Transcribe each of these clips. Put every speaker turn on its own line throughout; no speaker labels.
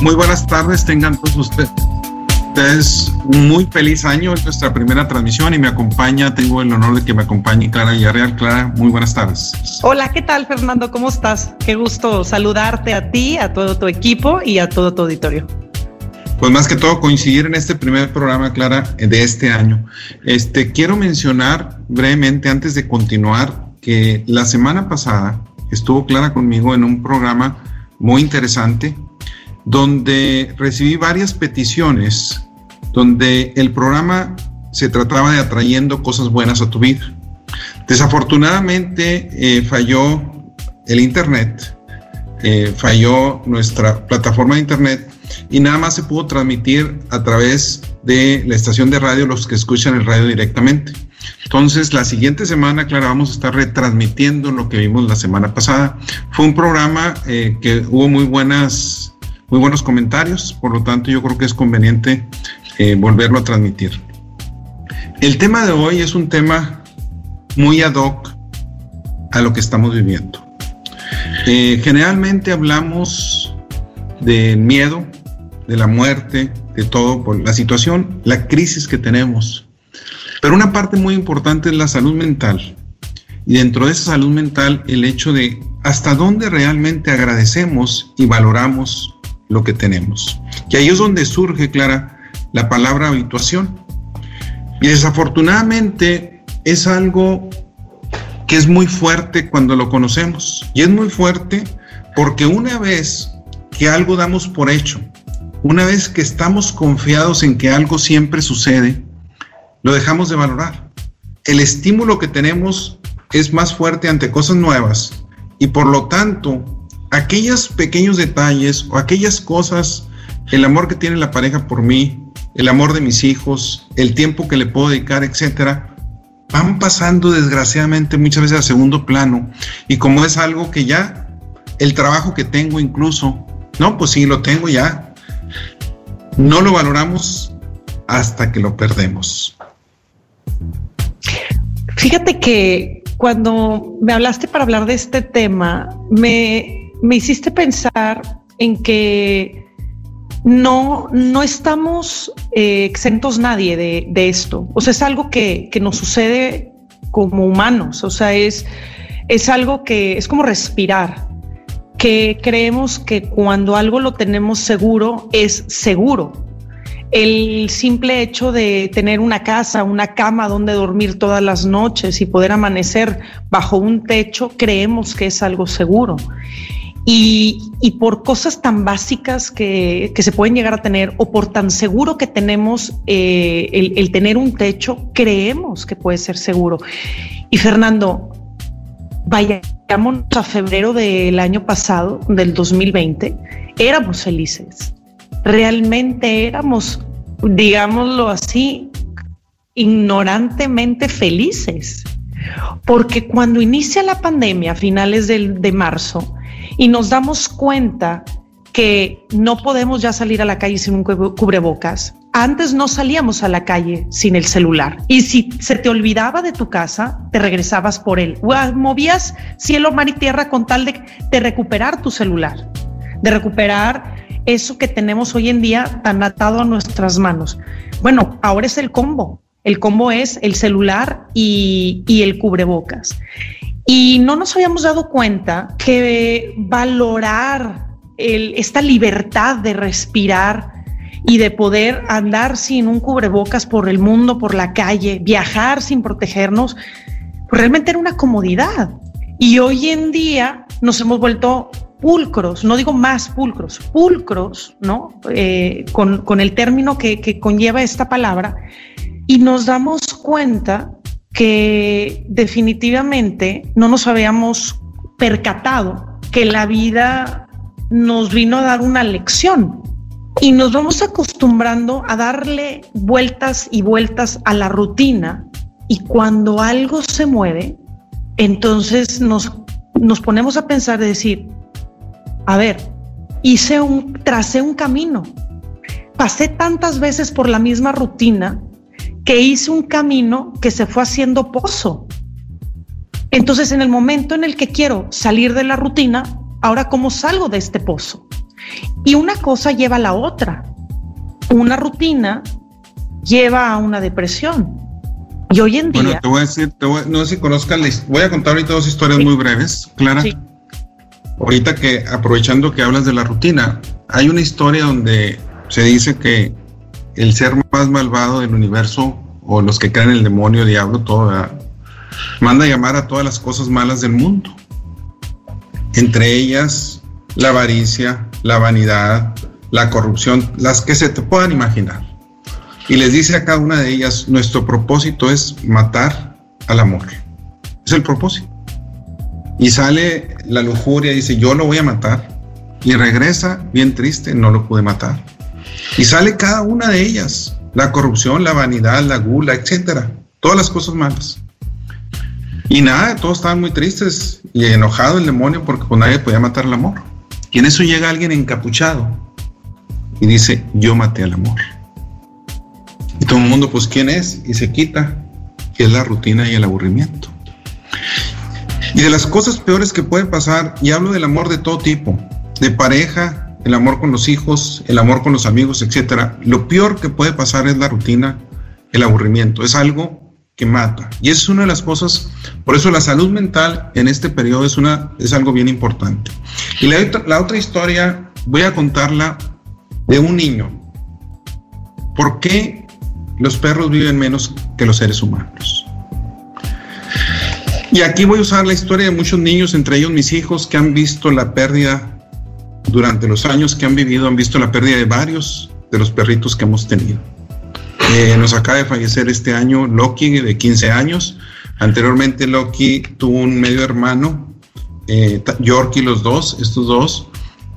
Muy buenas tardes, tengan todos ustedes. Ustedes un muy feliz año, es nuestra primera transmisión y me acompaña, tengo el honor de que me acompañe Clara Villarreal. Clara, muy buenas tardes.
Hola, ¿qué tal Fernando? ¿Cómo estás? Qué gusto saludarte a ti, a todo tu equipo y a todo tu auditorio.
Pues más que todo coincidir en este primer programa, Clara, de este año. Este, quiero mencionar brevemente antes de continuar que la semana pasada estuvo Clara conmigo en un programa muy interesante donde recibí varias peticiones, donde el programa se trataba de atrayendo cosas buenas a tu vida. Desafortunadamente eh, falló el Internet, eh, falló nuestra plataforma de Internet y nada más se pudo transmitir a través de la estación de radio los que escuchan el radio directamente. Entonces, la siguiente semana, Clara, vamos a estar retransmitiendo lo que vimos la semana pasada. Fue un programa eh, que hubo muy buenas, muy buenos comentarios, por lo tanto, yo creo que es conveniente eh, volverlo a transmitir. El tema de hoy es un tema muy ad hoc a lo que estamos viviendo. Eh, generalmente hablamos del miedo, de la muerte, de todo, por la situación, la crisis que tenemos pero una parte muy importante es la salud mental. Y dentro de esa salud mental, el hecho de hasta dónde realmente agradecemos y valoramos lo que tenemos. Y ahí es donde surge, Clara, la palabra habituación. Y desafortunadamente es algo que es muy fuerte cuando lo conocemos. Y es muy fuerte porque una vez que algo damos por hecho, una vez que estamos confiados en que algo siempre sucede, lo dejamos de valorar. El estímulo que tenemos es más fuerte ante cosas nuevas y por lo tanto, aquellos pequeños detalles o aquellas cosas, el amor que tiene la pareja por mí, el amor de mis hijos, el tiempo que le puedo dedicar, etcétera, van pasando desgraciadamente muchas veces a segundo plano. Y como es algo que ya, el trabajo que tengo incluso, no, pues sí, lo tengo ya, no lo valoramos hasta que lo perdemos.
Fíjate que cuando me hablaste para hablar de este tema, me, hiciste pensar en que no, no estamos eh, exentos nadie de, esto. O sea, es algo que, nos sucede como humanos. O sea, es, es algo que es como respirar, que creemos que cuando algo lo tenemos seguro, es seguro el simple hecho de tener una casa, una cama donde dormir todas las noches y poder amanecer bajo un techo, creemos que es algo seguro. Y, por cosas tan básicas que, se pueden llegar a tener o por tan seguro que tenemos eh, el, el tener un techo, creemos que puede ser seguro. Y Fernando, vayamos a febrero del año pasado, del 2020, éramos felices realmente éramos, digámoslo así, ignorantemente felices. Porque cuando inicia la pandemia a finales de, marzo y nos damos cuenta que no podemos ya salir a la calle sin un cubrebocas. Antes no salíamos a la calle sin el celular. Y si se te olvidaba de tu casa, te regresabas por él. Movías cielo, mar y tierra con tal de, de recuperar tu celular, de recuperar eso que tenemos hoy en día tan atado a nuestras manos. Bueno, ahora es el combo. El combo es el celular y, el cubrebocas. Y no nos habíamos dado cuenta que valorar esta libertad de respirar y de poder andar sin un cubrebocas por el mundo, por la calle, viajar sin protegernos, pues realmente era una comodidad. Y hoy en día nos hemos vuelto pulcros, no digo más pulcros, pulcros, ¿no? Eh, con, el término que, conlleva esta palabra, y nos damos cuenta que definitivamente no nos habíamos percatado que la vida nos vino a dar una lección y nos vamos acostumbrando a darle vueltas y vueltas a la rutina y cuando algo se mueve, entonces nos, nos ponemos a pensar de decir, a ver, hice un, tracé un camino. Pasé tantas veces por la misma rutina que hice un camino que se fue haciendo pozo. Entonces, en el momento en el que quiero salir de la rutina, ahora cómo salgo de este pozo? Y una cosa lleva a la otra. Una rutina lleva a una depresión. Y hoy en día. Bueno,
te voy a decir, no sé si conozcan, voy a contar ahorita dos historias muy breves, Clara. Sí. Ahorita que, aprovechando que hablas de la rutina, hay una historia donde se dice que el ser más malvado del universo, o los que creen en el demonio, diablo, todo, manda a llamar a todas las cosas malas del mundo. Entre ellas, la avaricia, la vanidad, la corrupción, las que se te puedan imaginar. Y les dice a cada una de ellas, nuestro propósito es matar al amor. Es el propósito. Y sale la lujuria, dice, yo lo voy a matar. Y regresa bien triste, no lo pude matar. Y sale cada una de ellas, la corrupción, la vanidad, la gula, etcétera, todas las cosas malas. Y nada, todos estaban muy tristes y enojado el demonio porque pues nadie podía matar al amor. Y en eso llega alguien encapuchado y dice, yo maté al amor. Y todo el mundo, pues, ¿quién es? Y se quita, que es la rutina y el aburrimiento. Y de las cosas peores que pueden pasar, y hablo del amor de todo tipo, de pareja, el amor con los hijos, el amor con los amigos, etcétera. Lo peor que puede pasar es la rutina, el aburrimiento. Es algo que mata. Y es una de las cosas, por eso la salud mental en este periodo es, una, es algo bien importante. Y la, la otra historia voy a contarla de un niño. ¿Por qué los perros viven menos que los seres humanos? Y aquí voy a usar la historia de muchos niños, entre ellos mis hijos, que han visto la pérdida durante los años que han vivido, han visto la pérdida de varios de los perritos que hemos tenido. Eh, nos acaba de fallecer este año Loki, de 15 años. Anteriormente Loki tuvo un medio hermano, eh, Yorkie, los dos, estos dos,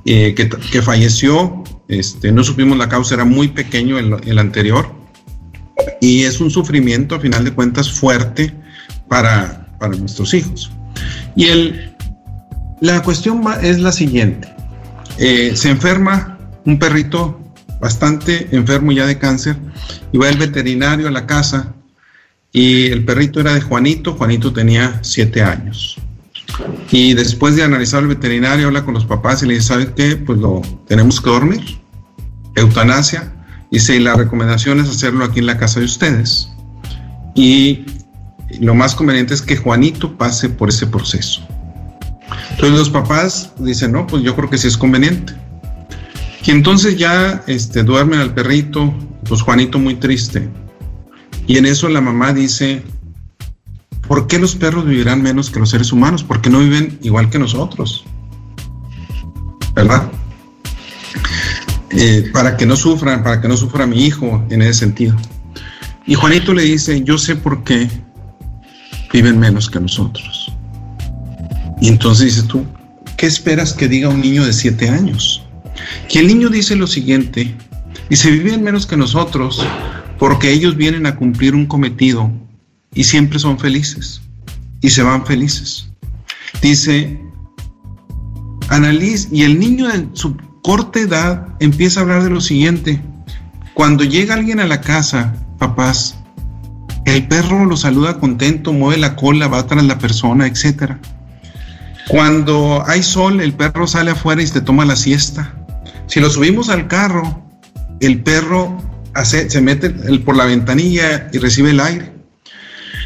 eh, que, falleció. Este, no supimos la causa, era muy pequeño el, el, anterior. Y es un sufrimiento, a final de cuentas, fuerte para, para nuestros hijos. Y el, la cuestión es la siguiente. Eh, se enferma un perrito bastante enfermo ya de cáncer y va el veterinario a la casa y el perrito era de Juanito, Juanito tenía siete años. Y después de analizar el veterinario, habla con los papás y le dice, ¿sabes qué? Pues lo tenemos que dormir. Eutanasia. Y la recomendación es hacerlo aquí en la casa de ustedes. Y lo más conveniente es que Juanito pase por ese proceso. Entonces los papás dicen, no, pues yo creo que sí es conveniente. Y entonces ya este, duermen al perrito, pues Juanito muy triste. Y en eso la mamá dice, ¿por qué los perros vivirán menos que los seres humanos? Porque no viven igual que nosotros. ¿Verdad? Eh, para que no sufran, para que no sufra mi hijo en ese sentido. Y Juanito le dice, yo sé por qué viven menos que nosotros. Y entonces dices tú, ¿qué esperas que diga un niño de siete años? Que el niño dice lo siguiente, dice, viven menos que nosotros porque ellos vienen a cumplir un cometido y siempre son felices y se van felices. Dice, analiz, y el niño en su corta edad empieza a hablar de lo siguiente, cuando llega alguien a la casa, papás, el perro lo saluda contento, mueve la cola, va tras la persona, etcétera. Cuando hay sol, el perro sale afuera y se toma la siesta. Si lo subimos al carro, el perro se mete por la ventanilla y recibe el aire.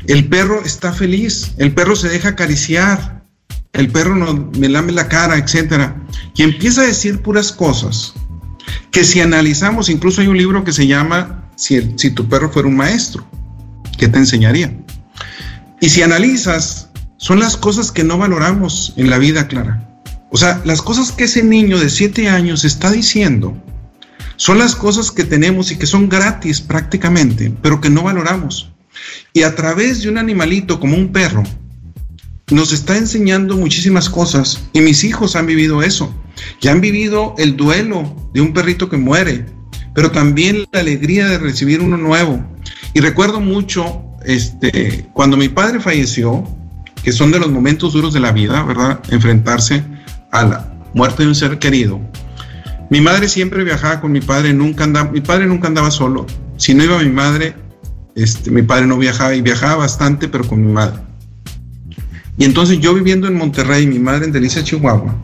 El perro está feliz, el perro se deja acariciar, el perro no, me lame la cara, etc. Y empieza a decir puras cosas que si analizamos, incluso hay un libro que se llama si tu perro fuera un maestro, ¿qué te enseñaría? Y si analizas son las cosas que no valoramos en la vida, Clara. O sea, las cosas que ese niño de siete años está diciendo son las cosas que tenemos y que son gratis prácticamente, pero que no valoramos. Y a través de un animalito como un perro, nos está enseñando muchísimas cosas y mis hijos han vivido eso. Ya han vivido el duelo de un perrito que muere, pero también la alegría de recibir uno nuevo. Y recuerdo mucho este, cuando mi padre falleció, que son de los momentos duros de la vida, ¿verdad? Enfrentarse a la muerte de un ser querido. Mi madre siempre viajaba con mi padre, nunca andaba, mi padre nunca andaba solo. Si no iba mi madre, este, mi padre no viajaba y viajaba bastante, pero con mi madre. Y entonces yo viviendo en Monterrey, mi madre en Delicia, Chihuahua,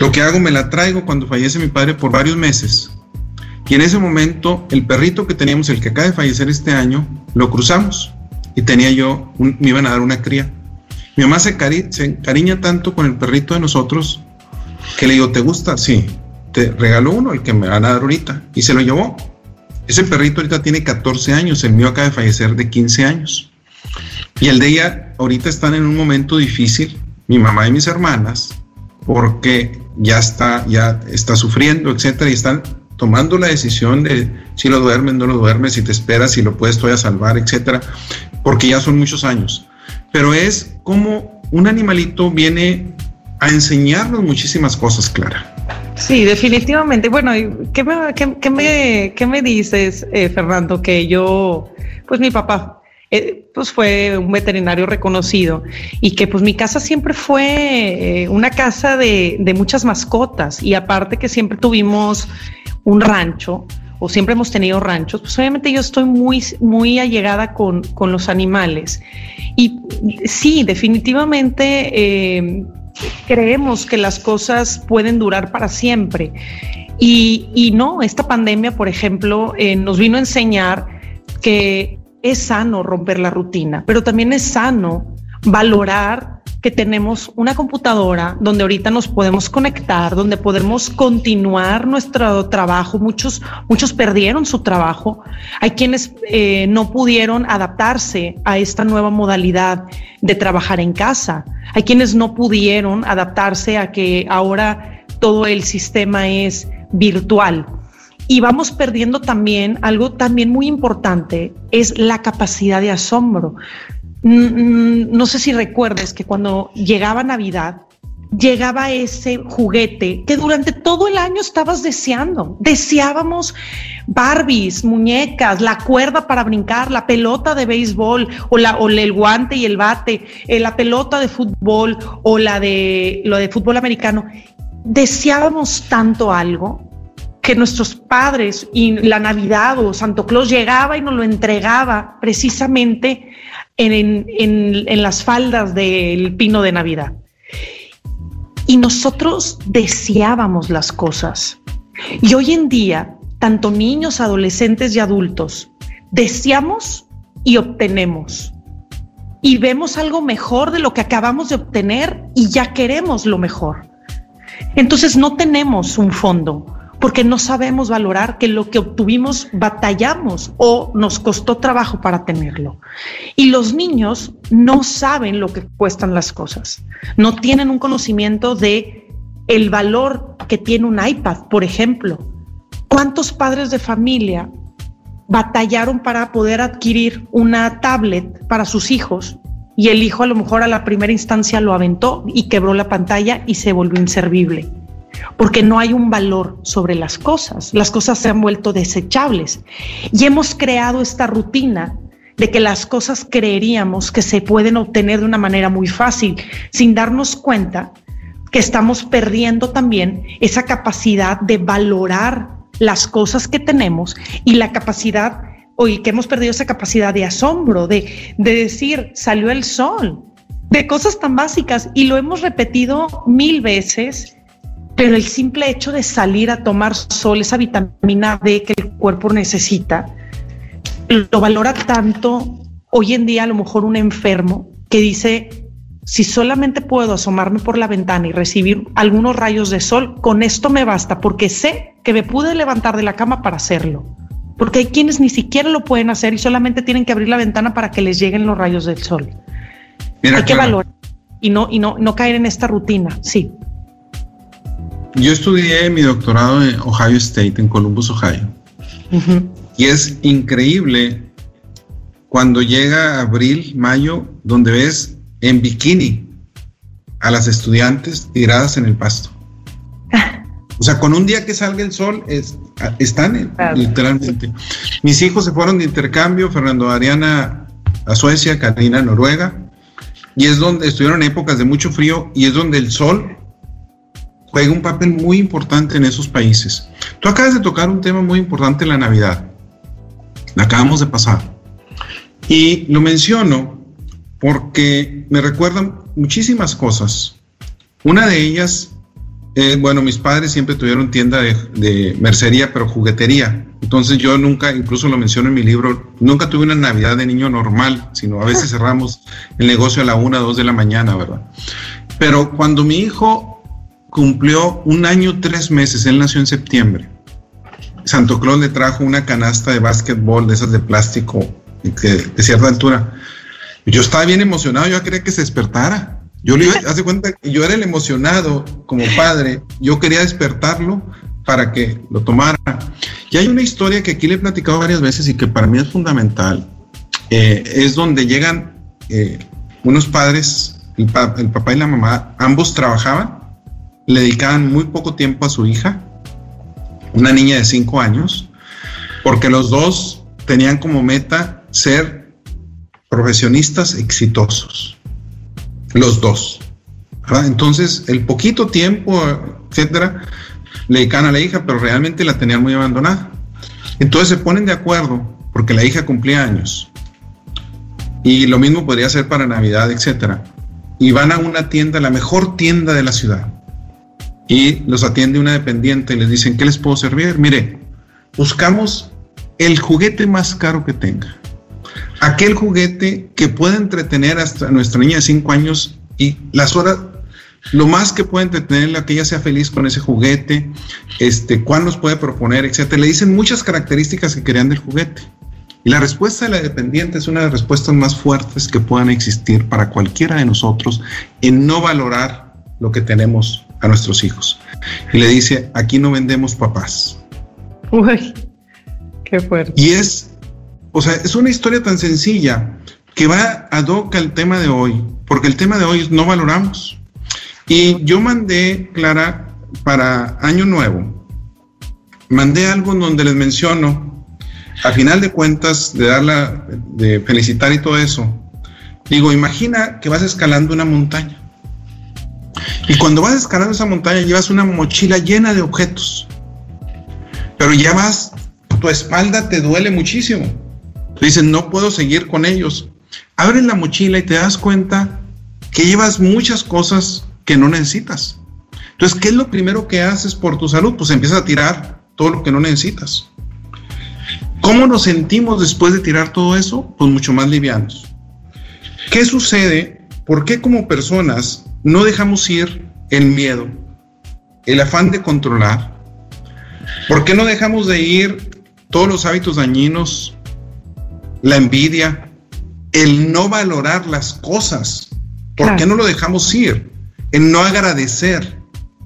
Lo que hago, me la traigo cuando fallece mi padre por varios meses. Y en ese momento, el perrito que teníamos, el que acaba de fallecer este año, lo cruzamos. Y tenía yo, me iban a dar una cría. Mi mamá se, se encariña tanto con el perrito de nosotros que le digo, ¿te gusta? Sí. Te regaló uno, el que me van a dar ahorita. Y se lo llevó. Ese perrito ahorita tiene 14 años, el mío acaba de fallecer de 15 años. Y el de ella ahorita están en un momento difícil, mi mamá y mis hermanas, porque ya está, ya está sufriendo, etcétera, y están tomando la decisión de si lo duermes, no lo duermes, si te esperas, si lo puedes todavía salvar, etcétera, porque ya son muchos años. Pero es como un animalito viene a enseñarnos muchísimas cosas, Clara.
Sí, definitivamente. Bueno, ¿qué me, qué, me, qué me dices, eh, Fernando? Que yo, pues mi papá, eh, pues fue un veterinario reconocido y que pues mi casa siempre fue eh, una casa de, de, muchas mascotas y aparte que siempre tuvimos un rancho o siempre hemos tenido ranchos, pues obviamente yo estoy muy, muy allegada con, con los animales. Y sí, definitivamente creemos que las cosas pueden durar para siempre. Y, no, esta pandemia, por ejemplo, eh, nos vino a enseñar que es sano romper la rutina, pero también es sano valorar que tenemos una computadora donde ahorita nos podemos conectar, donde podemos continuar nuestro trabajo. Muchos, muchos perdieron su trabajo. Hay quienes eh, no pudieron adaptarse a esta nueva modalidad de trabajar en casa. Hay quienes no pudieron adaptarse a que ahora todo el sistema es virtual. Y vamos perdiendo también algo también muy importante, es la capacidad de asombro. No sé si recuerdes que cuando llegaba Navidad, llegaba ese juguete que durante todo el año estabas deseando. Deseábamos Barbies, muñecas, la cuerda para brincar, la pelota de béisbol o, la, o el guante y el bate, eh, la pelota de fútbol o la de lo de fútbol americano. Deseábamos tanto algo que nuestros padres y la Navidad o Santo Claus llegaba y nos lo entregaba precisamente en, las faldas del pino de Navidad. Y nosotros deseábamos las cosas. Y hoy en día, tanto niños, adolescentes y adultos, deseamos y obtenemos. Y vemos algo mejor de lo que acabamos de obtener y ya queremos lo mejor. Entonces no tenemos un fondo, porque no sabemos valorar que lo que obtuvimos batallamos o nos costó trabajo para tenerlo. Y los niños no saben lo que cuestan las cosas, no tienen un conocimiento de el valor que tiene un iPad, por ejemplo. ¿Cuántos padres de familia batallaron para poder adquirir una tablet para sus hijos y el hijo a lo mejor a la primera instancia lo aventó y quebró la pantalla y se volvió inservible? Porque no hay un valor sobre las cosas. Las cosas se han vuelto desechables y hemos creado esta rutina de que las cosas creeríamos que se pueden obtener de una manera muy fácil, sin darnos cuenta que estamos perdiendo también esa capacidad de valorar las cosas que tenemos y la capacidad, hoy que hemos perdido esa capacidad de asombro, de, de decir, salió el sol, de cosas tan básicas y lo hemos repetido mil veces pero el simple hecho de salir a tomar sol, esa vitamina D que el cuerpo necesita, lo valora tanto hoy en día a lo mejor un enfermo que dice, si solamente puedo asomarme por la ventana y recibir algunos rayos de sol, con esto me basta, porque sé que me pude levantar de la cama para hacerlo. Porque hay quienes ni siquiera lo pueden hacer y solamente tienen que abrir la ventana para que les lleguen los rayos del sol. hay que valorar y no, y no, no caer en esta rutina, sí.
Yo estudié mi doctorado en Ohio State, en Columbus, Ohio. Y es increíble cuando llega abril, mayo, donde ves en bikini a las estudiantes tiradas en el pasto. O sea, con un día que salga el sol, están literalmente. Mis hijos se fueron de intercambio, Fernando Ariana a Suecia, Karina a Noruega, y es donde estuvieron épocas de mucho frío y es donde el sol juega un papel muy importante en esos países. Tú acabas de tocar un tema muy importante en la Navidad. La acabamos de pasar. Y lo menciono porque me recuerdan muchísimas cosas. Una de ellas Eh, bueno, mis padres siempre tuvieron tienda de, mercería, pero juguetería. Entonces yo nunca, incluso lo menciono en mi libro, nunca tuve una Navidad de niño normal, sino a veces cerramos el negocio a la una, dos de la mañana, ¿verdad? Pero cuando mi hijo cumplió un año, tres meses, él nació en septiembre, Santo Claus le trajo una canasta de básquetbol de esas de plástico de cierta altura. Yo estaba bien emocionado, yo quería que se despertara. Yo le hace cuenta que yo era el emocionado como padre, yo quería despertarlo para que lo tomara. Y hay una historia que aquí le he platicado varias veces y que para mí es fundamental. Eh, es donde llegan eh, unos padres, el, el papá y la mamá, ambos trabajaban, le dedicaban muy poco tiempo a su hija, una niña de cinco años, porque los dos tenían como meta ser profesionistas exitosos los dos. Entonces, el poquito tiempo, etcétera, le dedican a la hija, pero realmente la tenían muy abandonada. Entonces se ponen de acuerdo porque la hija cumplía años. Y lo mismo podría ser para Navidad, etcétera. Y van a una tienda, la mejor tienda de la ciudad. Y los atiende una dependiente y les dicen, ¿qué les puedo servir? Mire, buscamos el juguete más caro que tenga aquel juguete que puede entretener hasta nuestra niña de 5 años y las horas, lo más que puede entretenerla, que ella sea feliz con ese juguete, este, cuál nos puede proponer, etcétera. Le dicen muchas características que querían del juguete. Y la respuesta de la dependiente es una de las respuestas más fuertes que puedan existir para cualquiera de nosotros en no valorar lo que tenemos a nuestros hijos. Y le dice, aquí no vendemos papás.
Uy, qué fuerte.
Y es o sea, es una historia tan sencilla que va a doca el tema de hoy, porque el tema de hoy es no valoramos. Y yo mandé, Clara, para Año Nuevo, mandé algo en donde les menciono, a final de cuentas, de darla, de felicitar y todo eso, digo, imagina que vas escalando una montaña. Y cuando vas escalando esa montaña llevas una mochila llena de objetos. Pero ya vas, tu espalda te duele muchísimo dicen, no puedo seguir con ellos. Abres la mochila y te das cuenta que llevas muchas cosas que no necesitas. Entonces, ¿qué es lo primero que haces por tu salud? Pues empiezas a tirar todo lo que no necesitas. ¿Cómo nos sentimos después de tirar todo eso? Pues mucho más livianos. ¿Qué sucede? ¿Por qué como personas no dejamos ir el miedo, el afán de controlar? ¿Por qué no dejamos de ir todos los hábitos dañinos la envidia, el no valorar las cosas. ¿Por qué no lo dejamos ir? El no agradecer.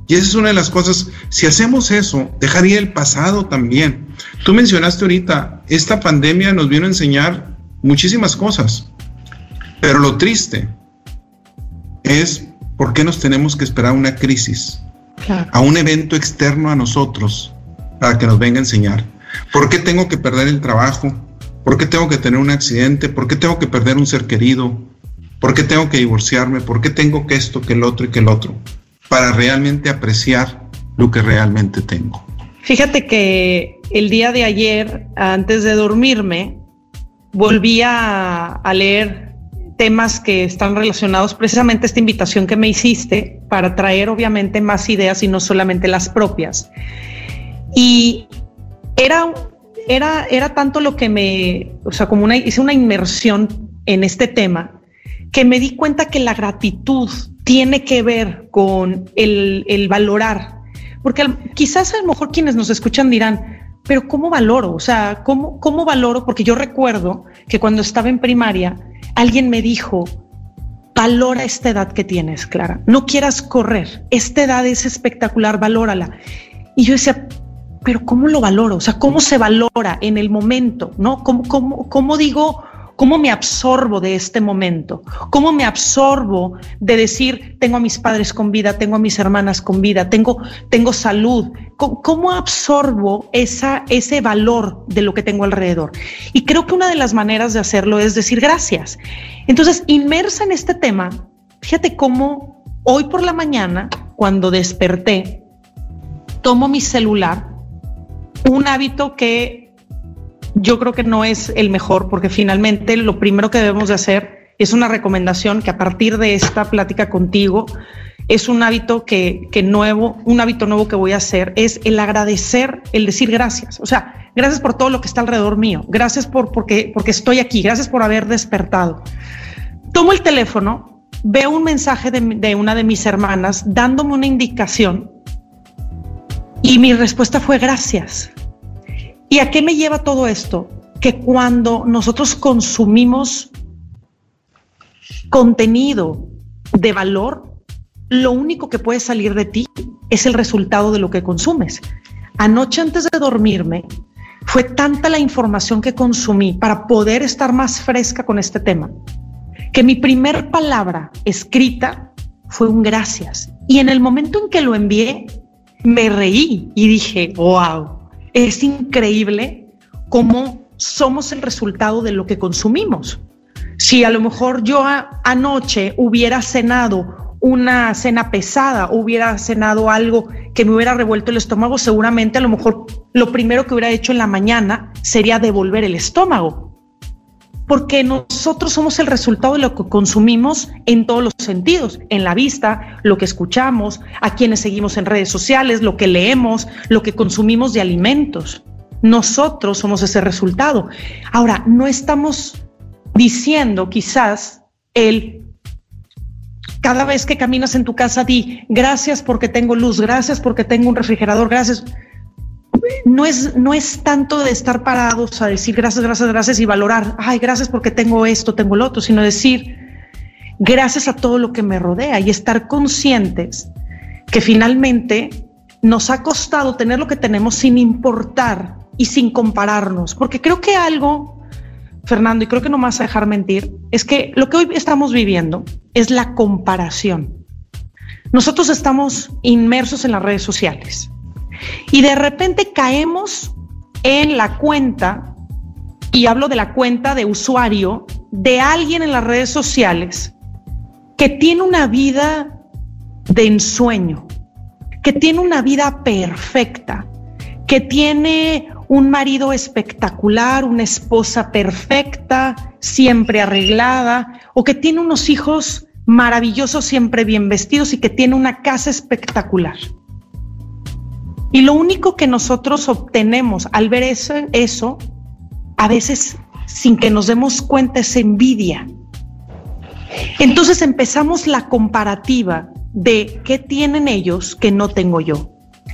Y esa es una de las cosas, si hacemos eso, dejaría el pasado también. Tú mencionaste ahorita, esta pandemia nos vino a enseñar muchísimas cosas, pero lo triste es por qué nos tenemos que esperar a una crisis, a un evento externo a nosotros para que nos venga a enseñar. ¿Por qué tengo que perder el trabajo? ¿Por qué tengo que tener un accidente? ¿Por qué tengo que perder un ser querido? ¿Por qué tengo que divorciarme? ¿Por qué tengo que esto, que el otro y que el otro? Para realmente apreciar lo que realmente tengo.
Fíjate que el día de ayer, antes de dormirme, volví a, leer temas que están relacionados precisamente a esta invitación que me hiciste para traer obviamente más ideas y no solamente las propias. Y era era, era tanto lo que me, o sea, como una, hice una inmersión en este tema, que me di cuenta que la gratitud tiene que ver con el, el valorar, porque quizás a lo mejor quienes nos escuchan dirán, pero ¿cómo valoro? O sea, ¿cómo, ¿cómo valoro? Porque yo recuerdo que cuando estaba en primaria, alguien me dijo, valora esta edad que tienes, Clara, no quieras correr, esta edad es espectacular, valórala. Y yo decía, pero ¿cómo lo valoro? O sea, ¿cómo se valora en el momento? ¿No? ¿Cómo, cómo, cómo digo, cómo me absorbo de este momento? ¿Cómo me absorbo de decir, tengo a mis padres con vida, tengo a mis hermanas con vida, tengo, tengo salud? ¿Cómo, absorbo esa, ese valor de lo que tengo alrededor? Y creo que una de las maneras de hacerlo es decir gracias. Entonces, inmersa en este tema, fíjate cómo hoy por la mañana, cuando desperté, tomo mi celular un hábito que yo creo que no es el mejor porque finalmente lo primero que debemos de hacer es una recomendación que a partir de esta plática contigo es un hábito que, que nuevo, un hábito nuevo que voy a hacer, es el agradecer, el decir gracias. O sea, gracias por todo lo que está alrededor mío, gracias por porque, porque estoy aquí, gracias por haber despertado. Tomo el teléfono, veo un mensaje de, de una de mis hermanas dándome una indicación y mi respuesta fue gracias. ¿Y a qué me lleva todo esto? Que cuando nosotros consumimos contenido de valor, lo único que puede salir de ti es el resultado de lo que consumes. Anoche antes de dormirme, fue tanta la información que consumí para poder estar más fresca con este tema, que mi primer palabra escrita fue un gracias. Y en el momento en que lo envié, me reí y dije, wow, es increíble cómo somos el resultado de lo que consumimos. Si a lo mejor yo anoche hubiera cenado una cena pesada, hubiera cenado algo que me hubiera revuelto el estómago, seguramente a lo mejor lo primero que hubiera hecho en la mañana sería devolver el estómago. Porque nosotros somos el resultado de lo que consumimos en todos los sentidos, en la vista, lo que escuchamos, a quienes seguimos en redes sociales, lo que leemos, lo que consumimos de alimentos. Nosotros somos ese resultado. Ahora, no estamos diciendo quizás el cada vez que caminas en tu casa, di gracias porque tengo luz, gracias porque tengo un refrigerador, gracias. No es, no es tanto de estar parados a decir gracias, gracias, gracias y valorar, ay, gracias porque tengo esto, tengo lo otro, sino decir gracias a todo lo que me rodea y estar conscientes que finalmente nos ha costado tener lo que tenemos sin importar y sin compararnos, porque creo que algo Fernando, y creo que no me vas a dejar mentir, es que lo que hoy estamos viviendo es la comparación. Nosotros estamos inmersos en las redes sociales y de repente caemos en la cuenta, y hablo de la cuenta de usuario de alguien en las redes sociales que tiene una vida de ensueño, que tiene una vida perfecta, que tiene un marido espectacular, una esposa perfecta, siempre arreglada, o que tiene unos hijos maravillosos, siempre bien vestidos y que tiene una casa espectacular. Y lo único que nosotros obtenemos al ver eso, eso a veces sin que nos demos cuenta es envidia. Entonces empezamos la comparativa de qué tienen ellos que no tengo yo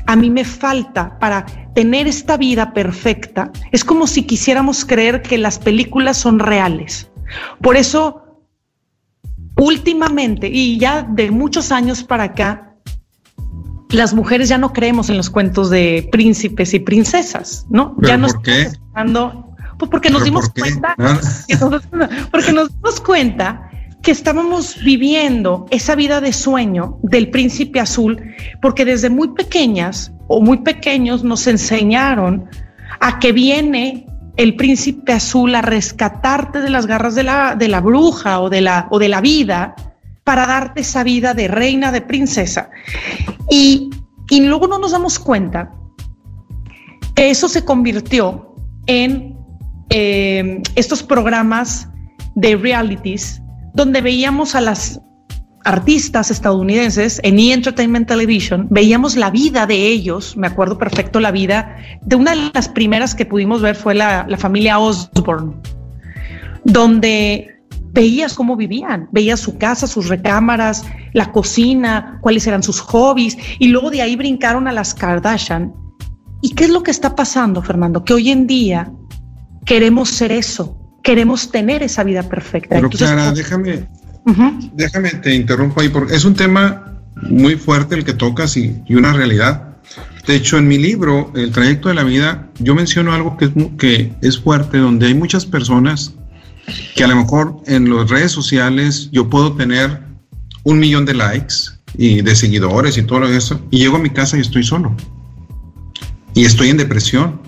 a mí me falta para tener esta vida perfecta, es como si quisiéramos creer que las películas son reales. Por eso, últimamente, y ya de muchos años para acá, las mujeres ya no creemos en los cuentos de príncipes y princesas, ¿no? ya no
¿Por qué?
Pues porque nos dimos cuenta, ah. porque nos dimos cuenta que estábamos viviendo esa vida de sueño del príncipe azul, porque desde muy pequeñas o muy pequeños nos enseñaron a que viene el príncipe azul a rescatarte de las garras de la, de la bruja o de la, o de la vida para darte esa vida de reina, de princesa. Y, y luego no nos damos cuenta que eso se convirtió en eh, estos programas de realities donde veíamos a las artistas estadounidenses en E! Entertainment Television, veíamos la vida de ellos, me acuerdo perfecto la vida, de una de las primeras que pudimos ver fue la, familia Osborne, donde veías cómo vivían, veías su casa, sus recámaras, la cocina, cuáles eran sus hobbies, y luego de ahí brincaron a las Kardashian. ¿Y qué es lo que está pasando, Fernando? Que hoy en día queremos ser eso, queremos tener esa vida perfecta.
Pero Clara, déjame, déjame, te interrumpo ahí, porque es un tema muy fuerte el que tocas y, una realidad. De hecho, en mi libro, El trayecto de la vida, yo menciono algo que es, que es fuerte, donde hay muchas personas que a lo mejor en las redes sociales yo puedo tener un millón de likes y de seguidores y todo eso, y llego a mi casa y estoy solo. Y estoy en depresión.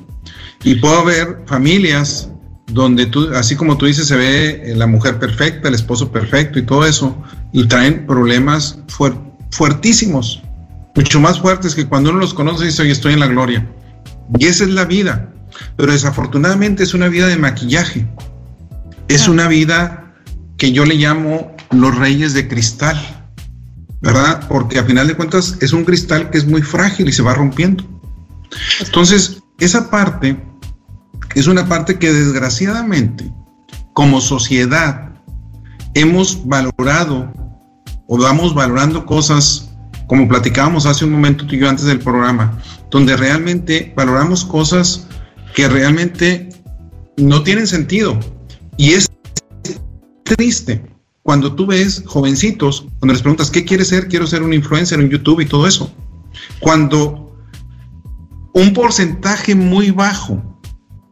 Y puedo ver familias donde tú, así como tú dices, se ve la mujer perfecta, el esposo perfecto y todo eso, y traen problemas fuertísimos, mucho más fuertes que cuando uno los conoce y dice, oye, estoy en la gloria. Y esa es la vida, pero desafortunadamente es una vida de maquillaje, es una vida que yo le llamo los reyes de cristal. ¿verdad? Porque a final de cuentas es un cristal que es muy frágil y se va rompiendo. Entonces, esa parte es una parte que desgraciadamente como sociedad hemos valorado o vamos valorando cosas como platicábamos hace un momento tú y yo antes del programa, donde realmente valoramos cosas que realmente no tienen sentido. Y es triste cuando tú ves jovencitos, cuando les preguntas, ¿qué quieres ser? Quiero ser un influencer en YouTube y todo eso. Cuando un porcentaje muy bajo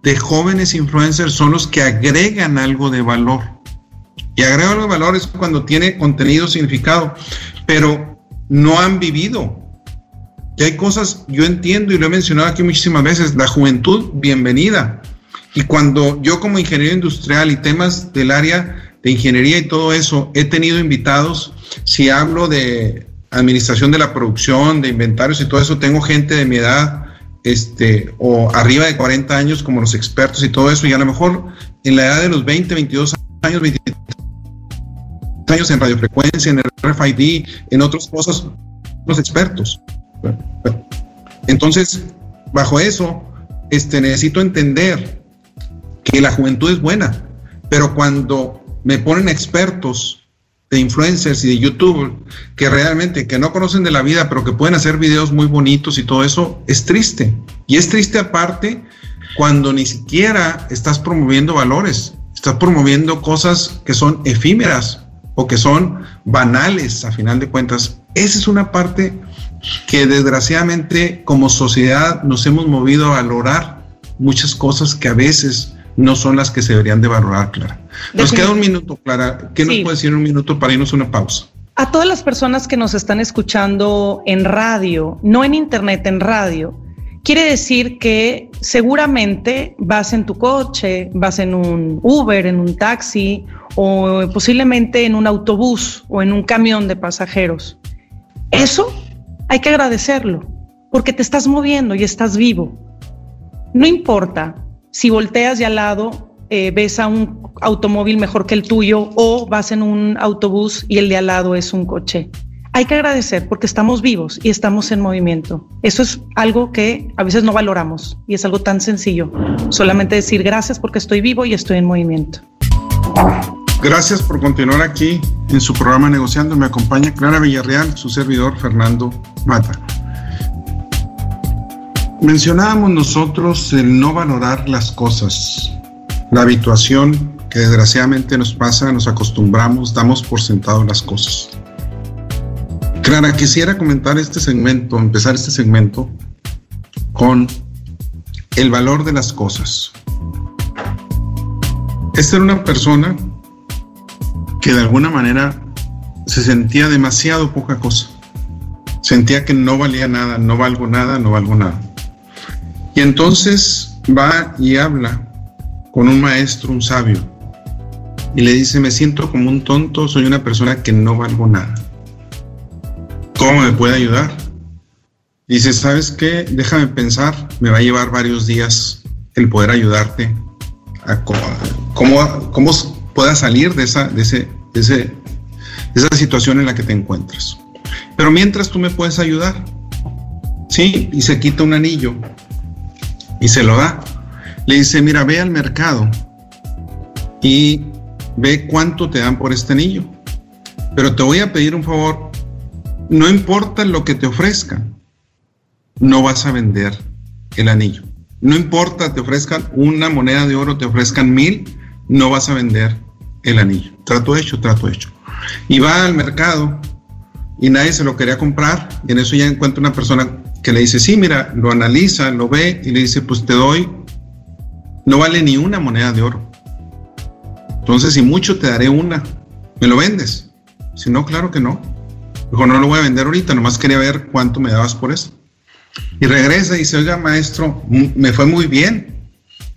de jóvenes influencers son los que agregan algo de valor. Y agregan algo de valor es cuando tiene contenido significado, pero no han vivido. Y hay cosas, yo entiendo y lo he mencionado aquí muchísimas veces, la juventud, bienvenida. Y cuando yo como ingeniero industrial y temas del área de ingeniería y todo eso, he tenido invitados, si hablo de administración de la producción, de inventarios y todo eso, tengo gente de mi edad, este, o arriba de 40 años como los expertos y todo eso, y a lo mejor en la edad de los 20, 22 años, 23 años en radiofrecuencia, en RFID, en otras cosas, los expertos. Entonces, bajo eso, este, necesito entender que la juventud es buena, pero cuando me ponen expertos de influencers y de YouTube que realmente que no conocen de la vida, pero que pueden hacer videos muy bonitos y todo eso, es triste. Y es triste aparte cuando ni siquiera estás promoviendo valores, estás promoviendo cosas que son efímeras o que son banales a final de cuentas. Esa es una parte que desgraciadamente como sociedad nos hemos movido a valorar muchas cosas que a veces no son las que se deberían de valorar, Clara. Nos queda un minuto, Clara. ¿Qué nos puede decir un minuto para irnos a una pausa?
A todas las personas que nos están escuchando en radio, no en internet, en radio, quiere decir que seguramente vas en tu coche, vas en un Uber, en un taxi o posiblemente en un autobús o en un camión de pasajeros. Eso hay que agradecerlo porque te estás moviendo y estás vivo. No importa si volteas de al lado, eh, ves a un automóvil mejor que el tuyo o vas en un autobús y el de al lado es un coche. Hay que agradecer porque estamos vivos y estamos en movimiento. Eso es algo que a veces no valoramos y es algo tan sencillo. Solamente decir gracias porque estoy vivo y estoy en movimiento.
Gracias por continuar aquí en su programa Negociando. Me acompaña Clara Villarreal, su servidor Fernando Mata. Mencionábamos nosotros el no valorar las cosas, la habituación que desgraciadamente nos pasa, nos acostumbramos, damos por sentado las cosas. Clara, quisiera comentar este segmento, empezar este segmento con el valor de las cosas. Esta era una persona que de alguna manera se sentía demasiado poca cosa. Sentía que no valía nada, no valgo nada, no valgo nada. Y entonces va y habla con un maestro, un sabio, y le dice, me siento como un tonto, soy una persona que no valgo nada. ¿Cómo me puede ayudar? Dice, ¿sabes qué? Déjame pensar, me va a llevar varios días el poder ayudarte a cómo, cómo pueda salir de esa, de, ese, de esa situación en la que te encuentras. Pero mientras tú me puedes ayudar. Sí, y se quita un anillo y se lo da. Le dice, mira, ve al mercado y ve cuánto te dan por este anillo. Pero te voy a pedir un favor, no importa lo que te ofrezcan, no vas a vender el anillo. No importa, te ofrezcan una moneda de oro, te ofrezcan mil, no vas a vender el anillo. Trato hecho, trato hecho. Y va al mercado y nadie se lo quería comprar y en eso ya encuentra una persona que le dice, sí, mira, lo analiza, lo ve y le dice, pues te doy, no vale ni una moneda de oro. Entonces, si mucho, te daré una. ¿Me lo vendes? Si no, claro que no. Dijo, no lo voy a vender ahorita, nomás quería ver cuánto me dabas por eso. Y regresa y dice, oiga, maestro, me fue muy bien.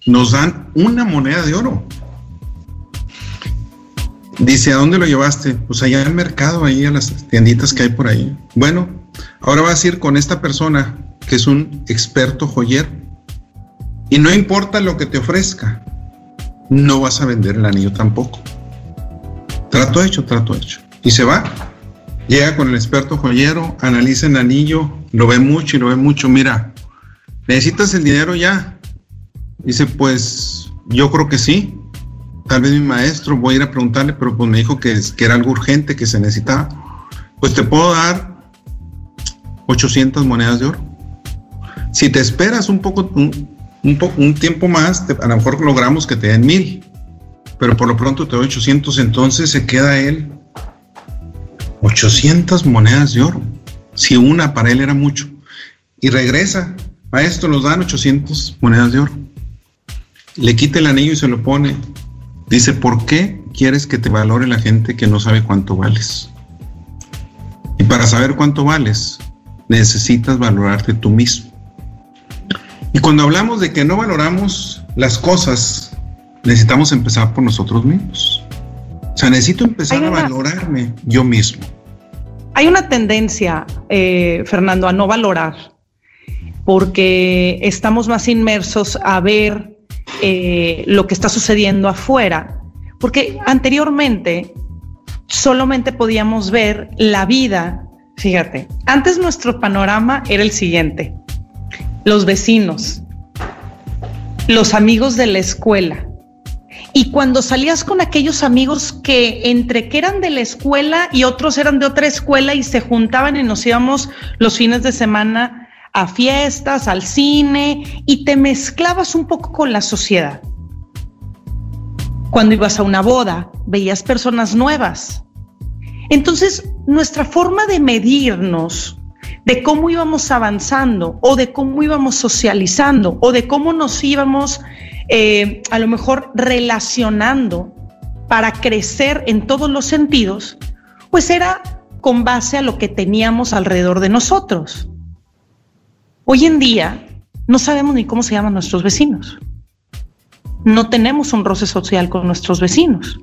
Nos dan una moneda de oro. Dice, ¿a dónde lo llevaste? Pues allá al mercado, ahí a las tienditas que hay por ahí. Bueno, ahora vas a ir con esta persona que es un experto joyero. Y no importa lo que te ofrezca, no vas a vender el anillo tampoco. Trato hecho, trato hecho. Y se va. Llega con el experto joyero, analiza el anillo, lo ve mucho y lo ve mucho. Mira, ¿necesitas el dinero ya? Dice, pues yo creo que sí. Tal vez mi maestro, voy a ir a preguntarle, pero pues me dijo que, que era algo urgente, que se necesitaba. Pues te puedo dar 800 monedas de oro. Si te esperas un poco, un, un, tiempo más, a lo mejor logramos que te den mil, pero por lo pronto te doy 800, entonces se queda él 800 monedas de oro. Si una para él era mucho. Y regresa, maestro, nos dan 800 monedas de oro. Le quita el anillo y se lo pone. Dice, ¿por qué quieres que te valore la gente que no sabe cuánto vales? Y para saber cuánto vales, necesitas valorarte tú mismo. Y cuando hablamos de que no valoramos las cosas, necesitamos empezar por nosotros mismos. O sea, necesito empezar a valorarme yo mismo.
Hay una tendencia, eh, Fernando, a no valorar, porque estamos más inmersos a ver eh, lo que está sucediendo afuera, porque anteriormente solamente podíamos ver la vida Fíjate, antes nuestro panorama era el siguiente. Los vecinos, los amigos de la escuela. Y cuando salías con aquellos amigos que entre que eran de la escuela y otros eran de otra escuela y se juntaban y nos íbamos los fines de semana a fiestas, al cine y te mezclabas un poco con la sociedad. Cuando ibas a una boda, veías personas nuevas, entonces, nuestra forma de medirnos de cómo íbamos avanzando o de cómo íbamos socializando o de cómo nos íbamos eh, a lo mejor relacionando para crecer en todos los sentidos, pues era con base a lo que teníamos alrededor de nosotros. Hoy en día no sabemos ni cómo se llaman nuestros vecinos. No tenemos un roce social con nuestros vecinos.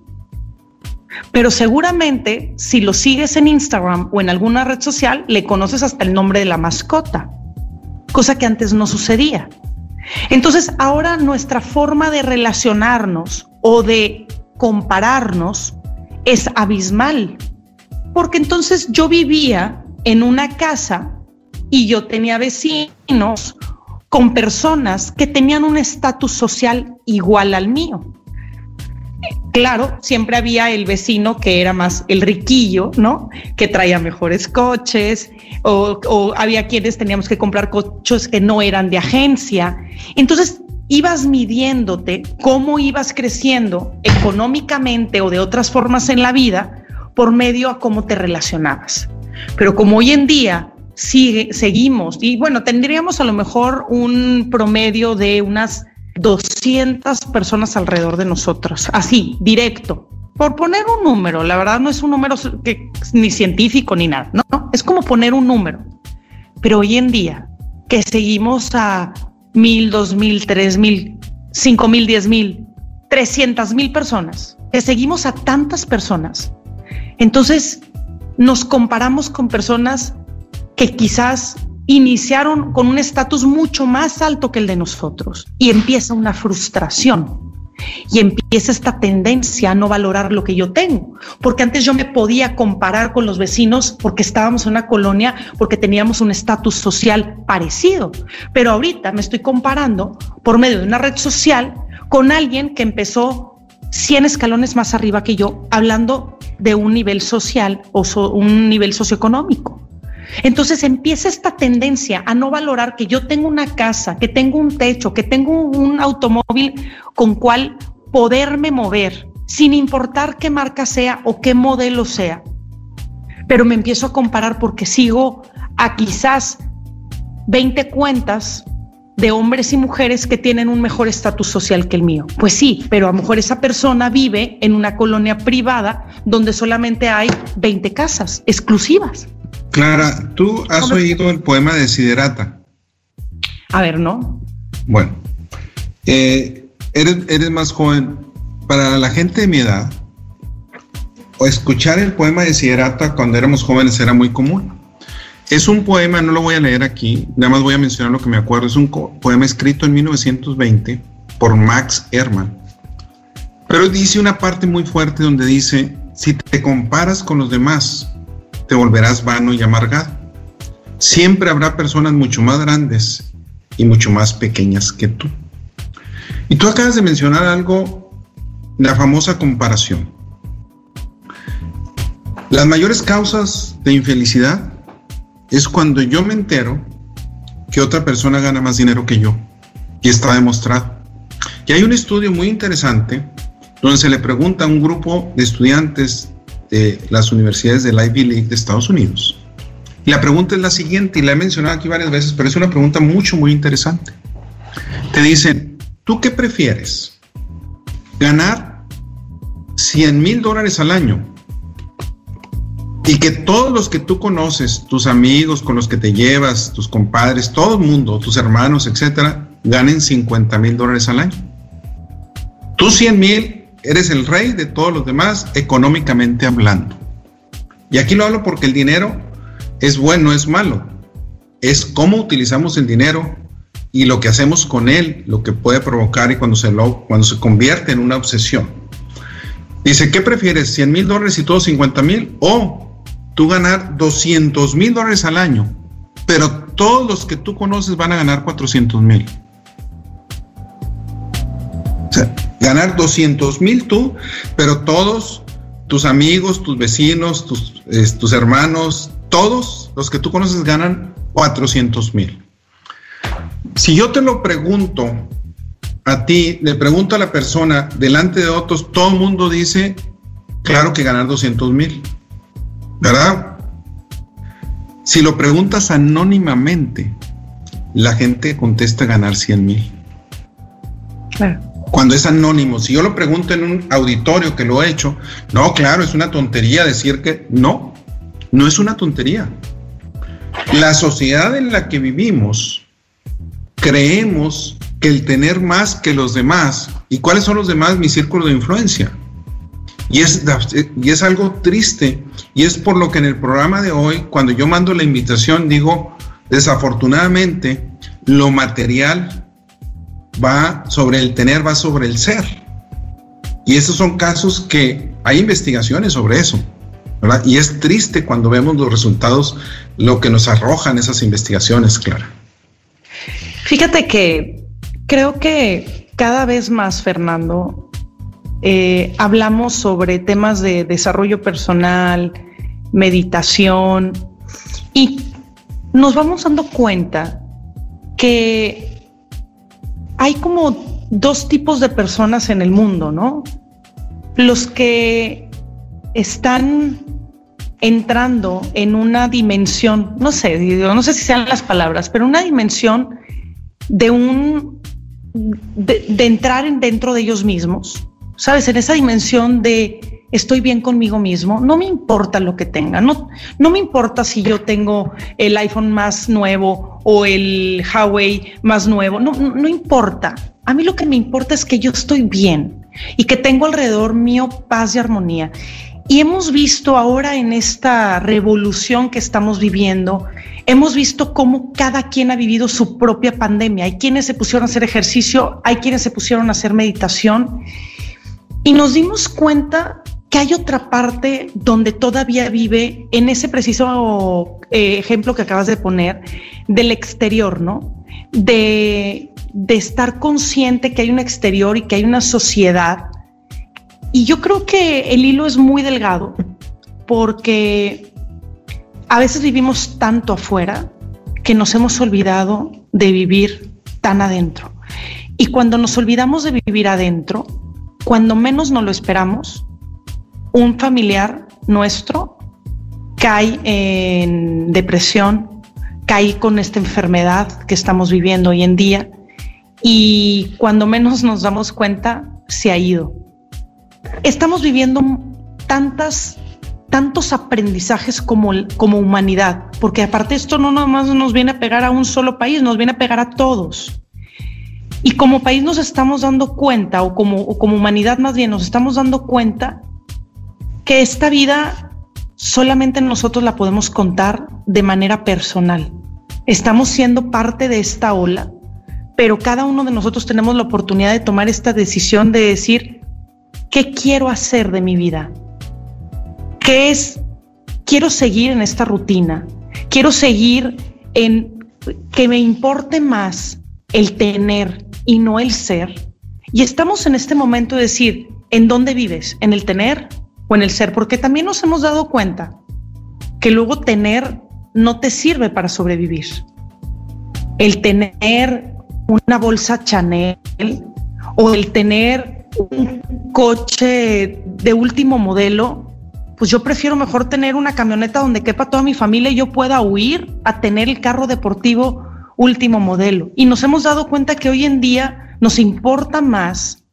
Pero seguramente si lo sigues en Instagram o en alguna red social, le conoces hasta el nombre de la mascota, cosa que antes no sucedía. Entonces ahora nuestra forma de relacionarnos o de compararnos es abismal, porque entonces yo vivía en una casa y yo tenía vecinos con personas que tenían un estatus social igual al mío. Claro, siempre había el vecino que era más el riquillo, ¿no? Que traía mejores coches, o, había quienes teníamos que comprar coches que no eran de agencia. Entonces, ibas midiéndote cómo ibas creciendo económicamente o de otras formas en la vida por medio a cómo te relacionabas. Pero como hoy en día sigue, seguimos, y bueno, tendríamos a lo mejor un promedio de unas 200 personas alrededor de nosotros, así, directo. Por poner un número, la verdad no es un número que, ni científico ni nada, no, es como poner un número. Pero hoy en día, que seguimos a mil, dos mil, tres mil, cinco mil, diez mil, trescientas mil personas, que seguimos a tantas personas, entonces nos comparamos con personas que quizás iniciaron con un estatus mucho más alto que el de nosotros. Y empieza una frustración. Y empieza esta tendencia a no valorar lo que yo tengo, porque antes yo me podía comparar con los vecinos porque estábamos en una colonia, porque teníamos un estatus social parecido, pero ahorita me estoy comparando por medio de una red social con alguien que empezó 100 escalones más arriba que yo, hablando de un nivel social o un nivel socioeconómico. Entonces empieza esta tendencia a no valorar que yo tengo una casa, que tengo un techo, que tengo un automóvil con cual poderme mover, sin importar qué marca sea o qué modelo sea. Pero me empiezo a comparar porque sigo a quizás 20 cuentas de hombres y mujeres que tienen un mejor estatus social que el mío. Pues sí, pero a lo mejor esa persona vive en una colonia privada donde solamente hay 20 casas exclusivas.
Clara, ¿tú has oído el poema de Siderata?
A ver, ¿no?
Bueno, eh, eres, más joven. Para la gente de mi edad, escuchar el poema de Siderata cuando éramos jóvenes era muy común. Es un poema, no lo voy a leer aquí, nada más voy a mencionar lo que me acuerdo. Es un poema escrito en 1920 por Max Ehrmann. Pero dice una parte muy fuerte donde dice, si te comparas con los demás, te volverás vano y amargado. Siempre habrá personas mucho más grandes y mucho más pequeñas que tú. Y tú acabas de mencionar algo, la famosa comparación. Las mayores causas de infelicidad es cuando yo me entero que otra persona gana más dinero que yo. Y está demostrado. Y hay un estudio muy interesante donde se le pregunta a un grupo de estudiantes de las universidades del Ivy League de Estados Unidos. Y la pregunta es la siguiente, y la he mencionado aquí varias veces, pero es una pregunta mucho, muy interesante. Te dicen, ¿tú qué prefieres? ¿Ganar 100 mil dólares al año y que todos los que tú conoces, tus amigos con los que te llevas, tus compadres, todo el mundo, tus hermanos, etcétera, ganen 50 mil dólares al año. Tú 100 mil, eres el rey de todos los demás económicamente hablando. Y aquí lo hablo porque el dinero es bueno, es malo. Es cómo utilizamos el dinero y lo que hacemos con él, lo que puede provocar y cuando se, lo, cuando se convierte en una obsesión. Dice, ¿qué prefieres? ¿100 mil dólares y todos 50 mil? ¿O tú ganar 200 mil dólares al año, pero todos los que tú conoces van a ganar 400 mil. O sea, ganar 200 mil tú, pero todos tus amigos, tus vecinos, tus, tus hermanos, todos los que tú conoces ganan 400 mil. Si yo te lo pregunto a ti, le pregunto a la persona delante de otros, todo el mundo dice, claro que ganar 200 mil. ¿verdad? Si lo preguntas anónimamente, la gente contesta ganar 100 mil. Claro. Cuando es anónimo, si yo lo pregunto en un auditorio que lo he hecho, no, claro, es una tontería decir que no, no es una tontería. La sociedad en la que vivimos, creemos que el tener más que los demás, ¿y cuáles son los demás? Mi círculo de influencia. Y es, y es algo triste. Y es por lo que en el programa de hoy, cuando yo mando la invitación, digo, desafortunadamente, lo material va sobre el tener, va sobre el ser. Y esos son casos que hay investigaciones sobre eso. Y es triste cuando vemos los resultados, lo que nos arrojan esas investigaciones, Clara.
Fíjate que creo que cada vez más, Fernando, eh, hablamos sobre temas de desarrollo personal, meditación y nos vamos dando cuenta que hay como dos tipos de personas en el mundo, ¿no? Los que están entrando en una dimensión, no sé, no sé si sean las palabras, pero una dimensión de un de, de entrar en dentro de ellos mismos, ¿sabes? En esa dimensión de estoy bien conmigo mismo, no me importa lo que tenga, no, no me importa si yo tengo el iPhone más nuevo o el Huawei más nuevo, no, no, importa. A mí lo que me importa es que yo estoy bien y que tengo alrededor mío paz y armonía. Y hemos visto ahora en esta revolución que estamos viviendo, hemos visto cómo cada quien ha vivido su propia pandemia. Hay quienes se pusieron a hacer ejercicio, hay quienes se pusieron a hacer meditación y nos dimos cuenta que hay otra parte donde todavía vive en ese preciso eh, ejemplo que acabas de poner del exterior, ¿no? De, de estar consciente que hay un exterior y que hay una sociedad. Y yo creo que el hilo es muy delgado porque a veces vivimos tanto afuera que nos hemos olvidado de vivir tan adentro. Y cuando nos olvidamos de vivir adentro, cuando menos nos lo esperamos, un familiar nuestro cae en depresión, cae con esta enfermedad que estamos viviendo hoy en día y cuando menos nos damos cuenta, se ha ido. Estamos viviendo tantas tantos aprendizajes como, como humanidad, porque aparte esto no nomás nos viene a pegar a un solo país, nos viene a pegar a todos. Y como país nos estamos dando cuenta, o como, como humanidad más bien, nos estamos dando cuenta que esta vida solamente nosotros la podemos contar de manera personal. Estamos siendo parte de esta ola, pero cada uno de nosotros tenemos la oportunidad de tomar esta decisión de decir, ¿qué quiero hacer de mi vida? ¿Qué es quiero seguir en esta rutina, quiero seguir en que me importe más el tener y no el ser. Y estamos en este momento de decir, ¿en dónde vives? ¿En el tener o en el ser? Porque también nos hemos dado cuenta que luego tener no te sirve para sobrevivir. El tener una bolsa Chanel o el tener un coche de último modelo, pues yo prefiero mejor tener una camioneta donde quepa toda mi familia y yo pueda huir a tener el carro deportivo último modelo. Y nos hemos dado cuenta que hoy en día nos importa más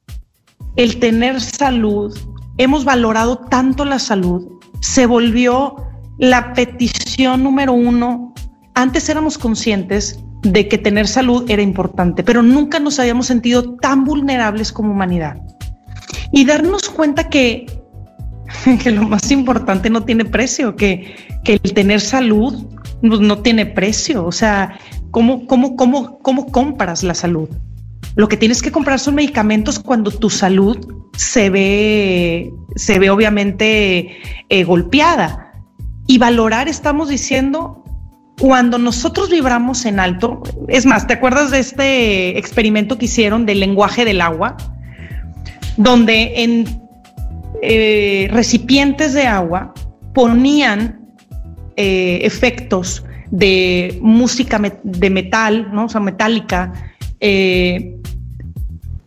el tener salud. Hemos valorado tanto la salud. Se volvió la petición número uno. Antes éramos conscientes de que tener salud era importante, pero nunca nos habíamos sentido tan vulnerables como humanidad. Y darnos cuenta que, que lo más importante no tiene precio, que, que el tener salud no, tiene precio. O sea, ¿cómo, cómo, cómo, ¿cómo compras la salud? Lo que tienes que comprar son medicamentos cuando tu salud se ve, se ve obviamente eh, golpeada. Y valorar, estamos diciendo, cuando nosotros vibramos en alto, es más, ¿te acuerdas de este experimento que hicieron del lenguaje del agua? Donde en eh, recipientes de agua ponían eh, efectos de música de metal, ¿no? O sea, metálica,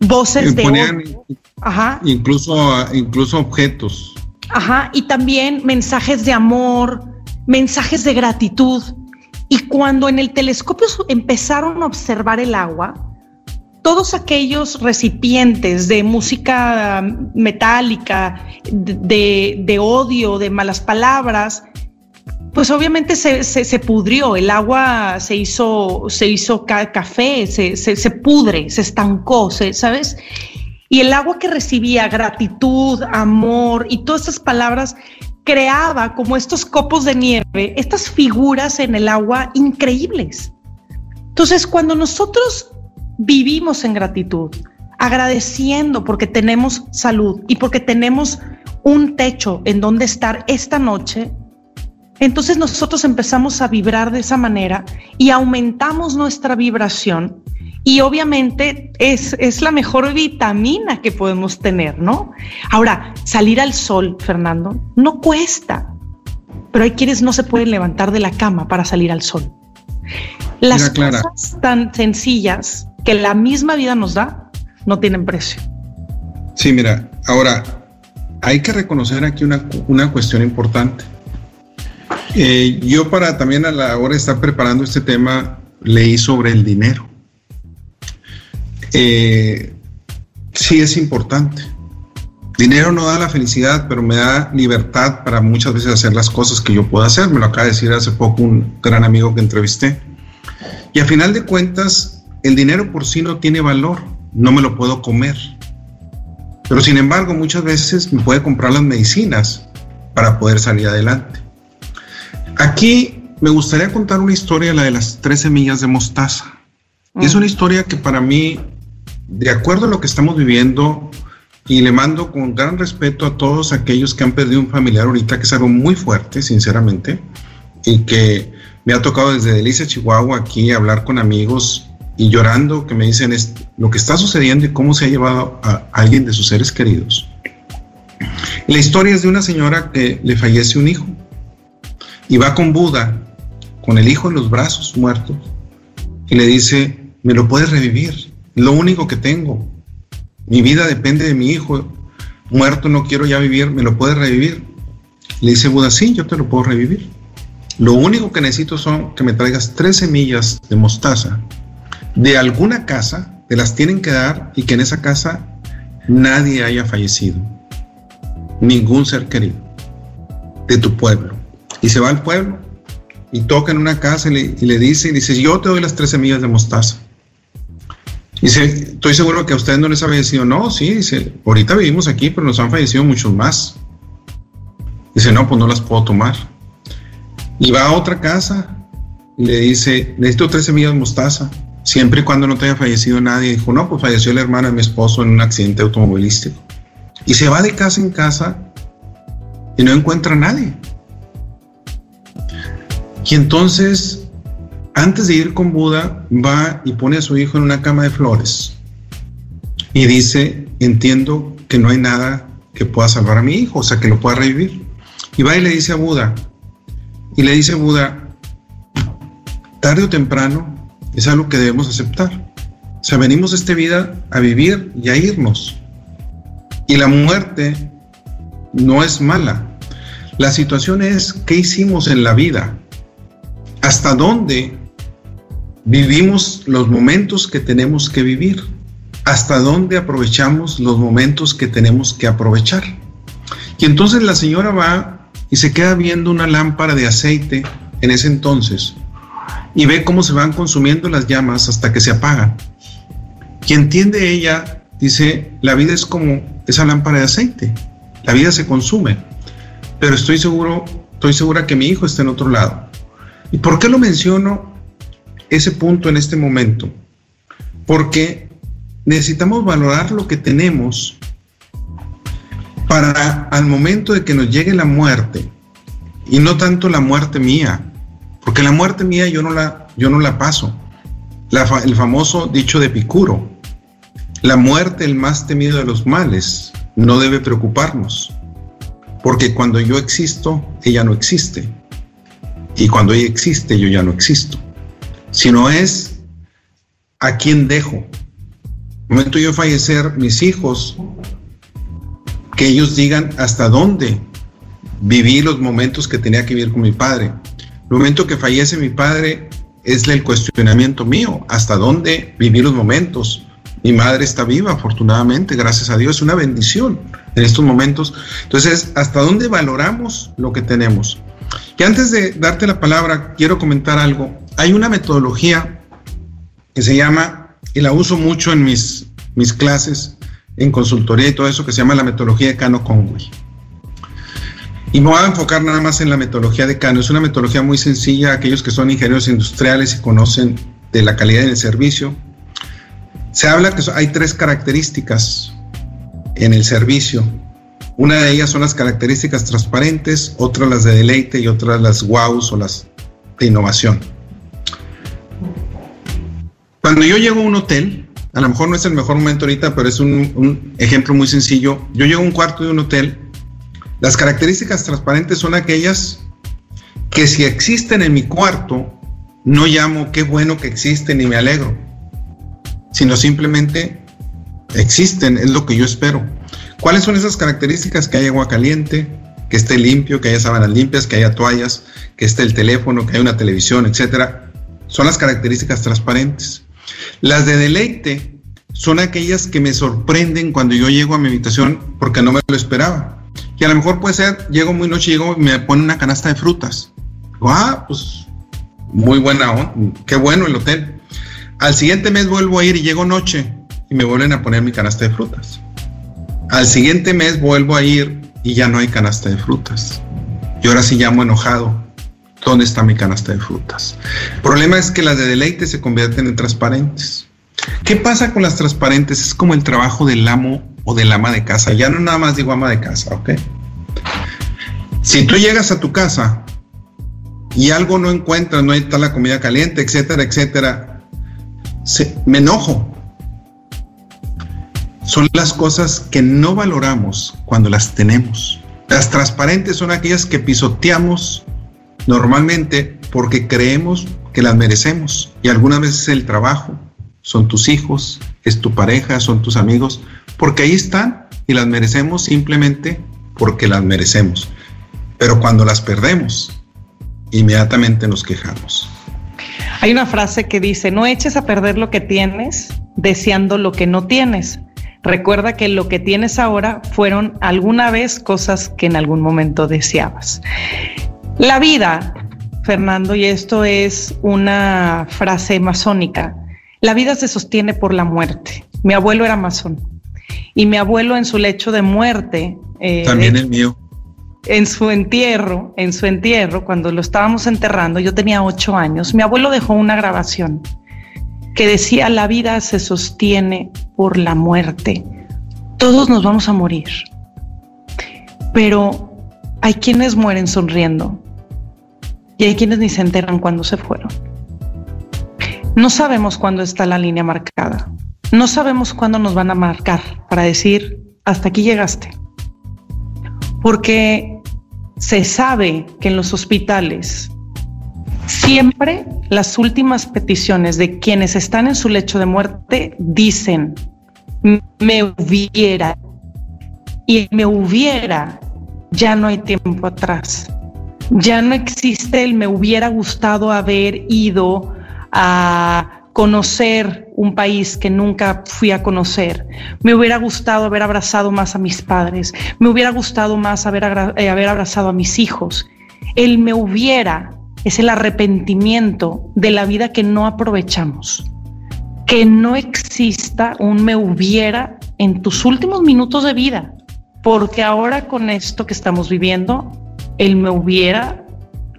voces de
ponían Ajá. Incluso, incluso objetos.
Ajá, y también mensajes de amor, mensajes de gratitud. Y cuando en el telescopio empezaron a observar el agua, todos aquellos recipientes de música metálica, de, odio, de malas palabras, pues obviamente se, pudrió, el agua se hizo, se hizo café, se, se, pudre, se estancó, ¿sabes? Y el agua que recibía gratitud, amor y todas esas palabras creaba como estos copos de nieve, estas figuras en el agua increíbles. Entonces, cuando nosotros vivimos en gratitud, agradeciendo porque tenemos salud y porque tenemos un techo en donde estar esta noche, entonces nosotros empezamos a vibrar de esa manera y aumentamos nuestra vibración y obviamente es, es, la mejor vitamina que podemos tener, ¿no? Ahora, salir al sol, Fernando, no cuesta, pero hay quienes no se pueden levantar de la cama para salir al sol. Las cosas tan sencillas que la misma vida nos da no tienen precio.
Sí, mira, ahora hay que reconocer aquí una, una cuestión importante. Eh, yo para también a la hora de estar preparando este tema leí sobre el dinero eh, sí es importante. Dinero no da la felicidad, pero me da libertad para muchas veces hacer las cosas que yo puedo hacer. Me lo acaba de decir hace poco un gran amigo que entrevisté. Y a final de cuentas, el dinero por sí no tiene valor, no me lo puedo comer. Pero sin embargo, muchas veces me puede comprar las medicinas para poder salir adelante. Aquí me gustaría contar una historia, la de las tres semillas de mostaza. Es mm. una historia que para mí de acuerdo a lo que estamos viviendo, y le mando con gran respeto a todos aquellos que han perdido un familiar ahorita, que es algo muy fuerte, sinceramente, y que me ha tocado desde Delicia, Chihuahua, aquí hablar con amigos y llorando, que me dicen lo que está sucediendo y cómo se ha llevado a alguien de sus seres queridos. La historia es de una señora que le fallece un hijo y va con Buda, con el hijo en los brazos muertos, y le dice, ¿me lo puedes revivir? lo único que tengo. Mi vida depende de mi hijo. Muerto no quiero ya vivir, ¿me lo puedes revivir? Le dice Buda, sí, yo te lo puedo revivir. Lo único que necesito son que me traigas tres semillas de mostaza de alguna casa, te las tienen que dar y que en esa casa nadie haya fallecido. Ningún ser querido de tu pueblo. Y se va al pueblo y toca en una casa y le, y le dice, y dice, yo te doy las tres semillas de mostaza. Dice, estoy seguro que a ustedes no les ha fallecido. No, sí, dice, ahorita vivimos aquí, pero nos han fallecido muchos más. Dice, no, pues no las puedo tomar. Y va a otra casa y le dice, necesito tres semillas de mostaza, siempre y cuando no te haya fallecido nadie. Dijo, no, pues falleció la hermana de mi esposo en un accidente automovilístico. Y se va de casa en casa y no encuentra a nadie. Y entonces, antes de ir con Buda, va y pone a su hijo en una cama de flores y dice, entiendo que no hay nada que pueda salvar a mi hijo, o sea, que lo pueda revivir. Y va y le dice a Buda, y le dice Buda, tarde o temprano es algo que debemos aceptar. O sea, venimos a esta vida a vivir y a irnos. Y la muerte no es mala. La situación es qué hicimos en la vida, hasta dónde vivimos los momentos que tenemos que vivir hasta dónde aprovechamos los momentos que tenemos que aprovechar. Y entonces la señora va y se queda viendo una lámpara de aceite en ese entonces y ve cómo se van consumiendo las llamas hasta que se apagan. Y entiende ella, dice, la vida es como esa lámpara de aceite, la vida se consume, pero estoy seguro, estoy segura que mi hijo está en otro lado. ¿Y por qué lo menciono ese punto en este momento? Porque necesitamos valorar lo que tenemos para al momento de que nos llegue la muerte y no tanto la muerte mía, porque la muerte mía yo no la, yo no la paso. el famoso dicho de Picuro, la muerte el más temido de los males, no debe preocuparnos, porque cuando yo existo, ella no existe, y cuando ella existe, yo ya no existo, sino es a quien dejo, momento yo fallecer, mis hijos, que ellos digan hasta dónde viví los momentos que tenía que vivir con mi padre. El momento que fallece mi padre es el cuestionamiento mío, hasta dónde viví los momentos. Mi madre está viva, afortunadamente, gracias a Dios, es una bendición en estos momentos. Entonces, ¿hasta dónde valoramos lo que tenemos? Y antes de darte la palabra, quiero comentar algo. Hay una metodología que se llama y la uso mucho en mis, mis clases, en consultoría y todo eso que se llama la metodología de Cano Conway. Y me voy a enfocar nada más en la metodología de Cano. Es una metodología muy sencilla, aquellos que son ingenieros industriales y conocen de la calidad del servicio. Se habla que hay tres características en el servicio. Una de ellas son las características transparentes, otras las de deleite y otras las wows o las de innovación. Cuando yo llego a un hotel, a lo mejor no es el mejor momento ahorita, pero es un, ejemplo muy sencillo. Yo llego a un cuarto de un hotel. Las características transparentes son aquellas que si existen en mi cuarto, no llamo qué bueno que existen y me alegro, sino simplemente existen, es lo que yo espero. ¿Cuáles son esas características? Que haya agua caliente, que esté limpio, que haya sábanas limpias, que haya toallas, que esté el teléfono, que haya una televisión, etcétera. Son las características transparentes. Las de deleite son aquellas que me sorprenden cuando yo llego a mi habitación porque no me lo esperaba. Y a lo mejor puede ser, llego muy noche, y me ponen una canasta de frutas. ah, pues muy buena, qué bueno el hotel. Al siguiente mes vuelvo a ir y llego noche y me vuelven a poner mi canasta de frutas. Al siguiente mes vuelvo a ir y ya no hay canasta de frutas. Y ahora sí llamo enojado ¿Dónde está mi canasta de frutas? El problema es que las de deleite se convierten en transparentes. ¿Qué pasa con las transparentes? Es como el trabajo del amo o del ama de casa. Ya no nada más digo ama de casa, ¿ok? Si tú llegas a tu casa y algo no encuentras, no está la comida caliente, etcétera, etcétera, me enojo. Son las cosas que no valoramos cuando las tenemos. Las transparentes son aquellas que pisoteamos Normalmente porque creemos que las merecemos y algunas veces el trabajo, son tus hijos, es tu pareja, son tus amigos, porque ahí están y las merecemos simplemente porque las merecemos. Pero cuando las perdemos, inmediatamente nos quejamos.
Hay una frase que dice, no eches a perder lo que tienes deseando lo que no tienes. Recuerda que lo que tienes ahora fueron alguna vez cosas que en algún momento deseabas. La vida, Fernando, y esto es una frase masónica, la vida se sostiene por la muerte. Mi abuelo era masón y mi abuelo en su lecho de muerte...
Eh, También el mío.
En su entierro, en su entierro, cuando lo estábamos enterrando, yo tenía ocho años, mi abuelo dejó una grabación que decía, la vida se sostiene por la muerte. Todos nos vamos a morir, pero hay quienes mueren sonriendo y hay quienes ni se enteran cuando se fueron. No sabemos cuándo está la línea marcada. No sabemos cuándo nos van a marcar para decir, hasta aquí llegaste. Porque se sabe que en los hospitales siempre las últimas peticiones de quienes están en su lecho de muerte dicen, me hubiera. Y me hubiera, ya no hay tiempo atrás. Ya no existe el me hubiera gustado haber ido a conocer un país que nunca fui a conocer. Me hubiera gustado haber abrazado más a mis padres. Me hubiera gustado más haber, eh, haber abrazado a mis hijos. El me hubiera es el arrepentimiento de la vida que no aprovechamos. Que no exista un me hubiera en tus últimos minutos de vida. Porque ahora con esto que estamos viviendo, el me hubiera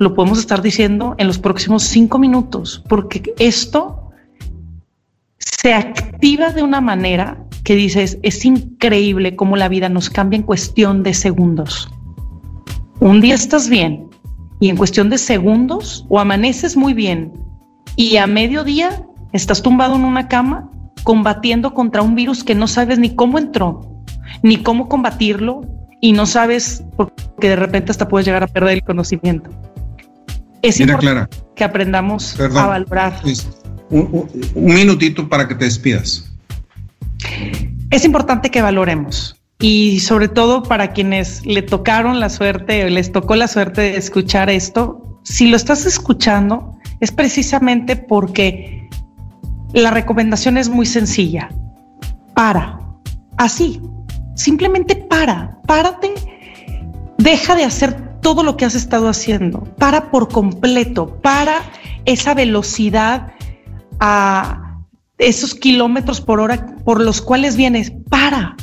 lo podemos estar diciendo en los próximos cinco minutos, porque esto se activa de una manera que dices, es increíble cómo la vida nos cambia en cuestión de segundos. Un día estás bien y en cuestión de segundos o amaneces muy bien y a mediodía estás tumbado en una cama combatiendo contra un virus que no sabes ni cómo entró, ni cómo combatirlo y no sabes porque de repente hasta puedes llegar a perder el conocimiento. Es importante que aprendamos a valorar
un, minutito para que te despidas.
Es importante que valoremos y sobre todo para quienes le tocaron la suerte o les tocó la suerte de escuchar esto, si lo estás escuchando es precisamente porque la recomendación es muy sencilla. Para, así, simplemente para, párate, deja de hacer todo lo que has estado haciendo, para por completo, para esa velocidad a esos kilómetros por hora por los cuales vienes. Para,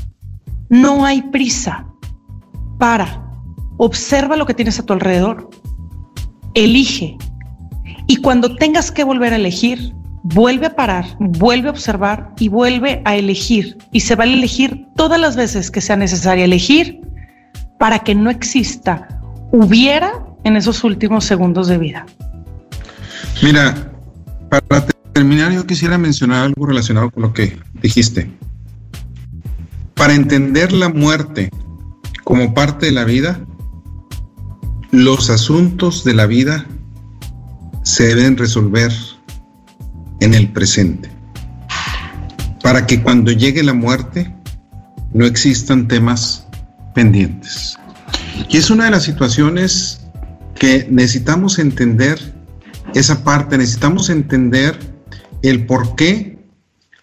no hay prisa. Para, observa lo que tienes a tu alrededor. Elige. Y cuando tengas que volver a elegir, vuelve a parar, vuelve a observar y vuelve a elegir. Y se va a elegir todas las veces que sea necesario elegir para que no exista hubiera en esos últimos segundos de vida.
Mira, para terminar, yo quisiera mencionar algo relacionado con lo que dijiste. Para entender la muerte como parte de la vida, los asuntos de la vida se deben resolver en el presente. Para que cuando llegue la muerte no existan temas pendientes. Y es una de las situaciones que necesitamos entender esa parte, necesitamos entender el por qué,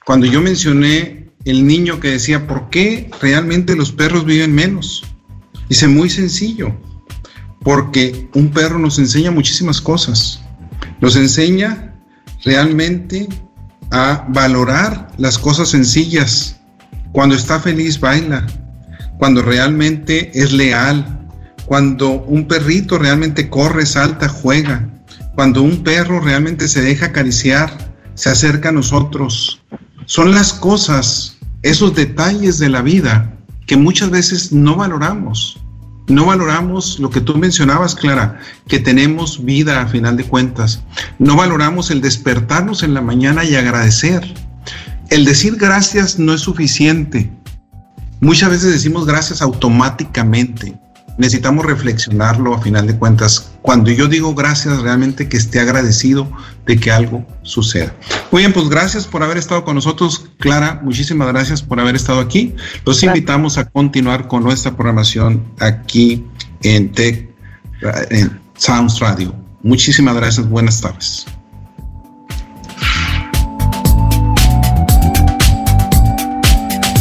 cuando yo mencioné el niño que decía, ¿por qué realmente los perros viven menos? Dice, muy sencillo, porque un perro nos enseña muchísimas cosas. Nos enseña realmente a valorar las cosas sencillas. Cuando está feliz, baila. Cuando realmente es leal. Cuando un perrito realmente corre, salta, juega. Cuando un perro realmente se deja acariciar se acerca a nosotros. Son las cosas, esos detalles de la vida que muchas veces no valoramos. No valoramos lo que tú mencionabas, Clara, que tenemos vida a final de cuentas. No valoramos el despertarnos en la mañana y agradecer. El decir gracias no es suficiente. Muchas veces decimos gracias automáticamente necesitamos reflexionarlo a final de cuentas. Cuando yo digo gracias, realmente que esté agradecido de que algo suceda. Muy bien, pues gracias por haber estado con nosotros, Clara. Muchísimas gracias por haber estado aquí. Los invitamos a continuar con nuestra programación aquí en Tech, en Sounds Radio. Muchísimas gracias. Buenas tardes.